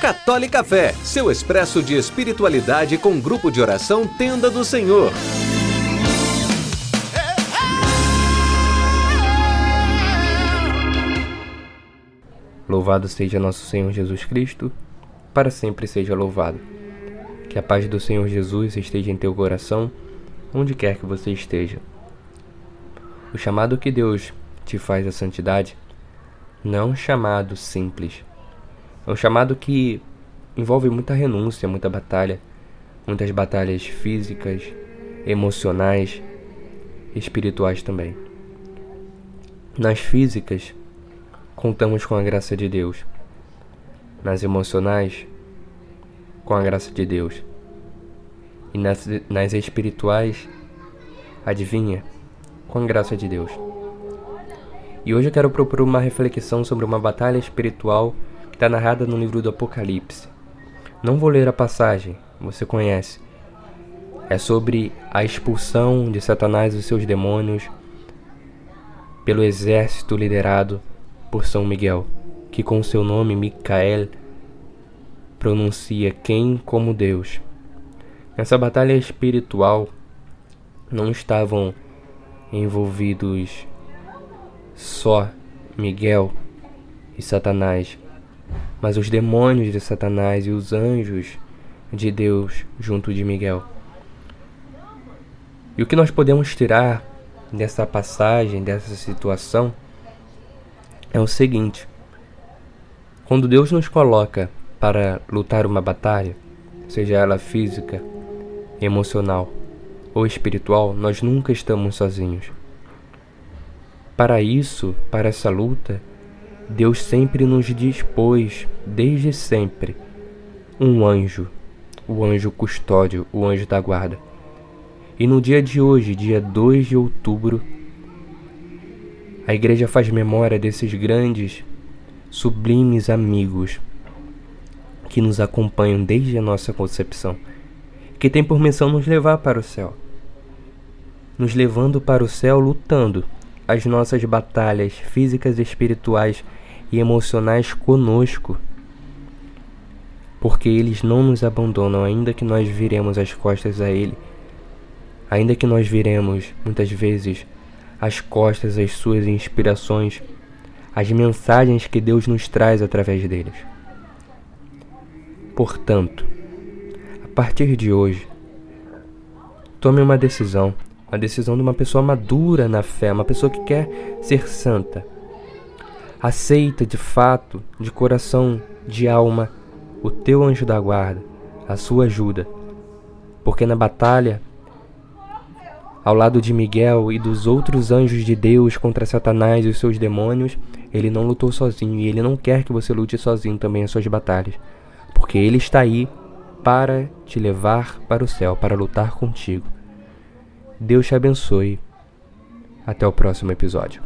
Católica Fé, seu expresso de espiritualidade com grupo de oração Tenda do Senhor. Louvado seja nosso Senhor Jesus Cristo, para sempre seja louvado. Que a paz do Senhor Jesus esteja em teu coração, onde quer que você esteja. O chamado que Deus te faz à santidade não chamado simples é um chamado que envolve muita renúncia, muita batalha, muitas batalhas físicas, emocionais, espirituais também. Nas físicas, contamos com a graça de Deus. Nas emocionais, com a graça de Deus. E nas, nas espirituais, adivinha, com a graça de Deus. E hoje eu quero propor uma reflexão sobre uma batalha espiritual está narrada no livro do Apocalipse. Não vou ler a passagem, você conhece. É sobre a expulsão de Satanás e seus demônios pelo exército liderado por São Miguel, que com seu nome Micael pronuncia quem como Deus. Nessa batalha espiritual não estavam envolvidos só Miguel e Satanás, mas os demônios de Satanás e os anjos de Deus junto de Miguel. E o que nós podemos tirar dessa passagem, dessa situação, é o seguinte: quando Deus nos coloca para lutar uma batalha, seja ela física, emocional ou espiritual, nós nunca estamos sozinhos. Para isso, para essa luta, Deus sempre nos dispôs, desde sempre, um anjo, o anjo custódio, o anjo da guarda. E no dia de hoje, dia 2 de outubro, a igreja faz memória desses grandes, sublimes amigos que nos acompanham desde a nossa concepção, que tem por missão nos levar para o céu. Nos levando para o céu lutando as nossas batalhas físicas espirituais e emocionais conosco, porque eles não nos abandonam, ainda que nós viremos as costas a Ele, ainda que nós viremos muitas vezes as costas às Suas inspirações, as mensagens que Deus nos traz através deles. Portanto, a partir de hoje, tome uma decisão, a decisão de uma pessoa madura na fé, uma pessoa que quer ser santa Aceita de fato, de coração, de alma, o teu anjo da guarda, a sua ajuda. Porque na batalha, ao lado de Miguel e dos outros anjos de Deus contra Satanás e os seus demônios, ele não lutou sozinho e ele não quer que você lute sozinho também as suas batalhas, porque ele está aí para te levar para o céu, para lutar contigo. Deus te abençoe. Até o próximo episódio.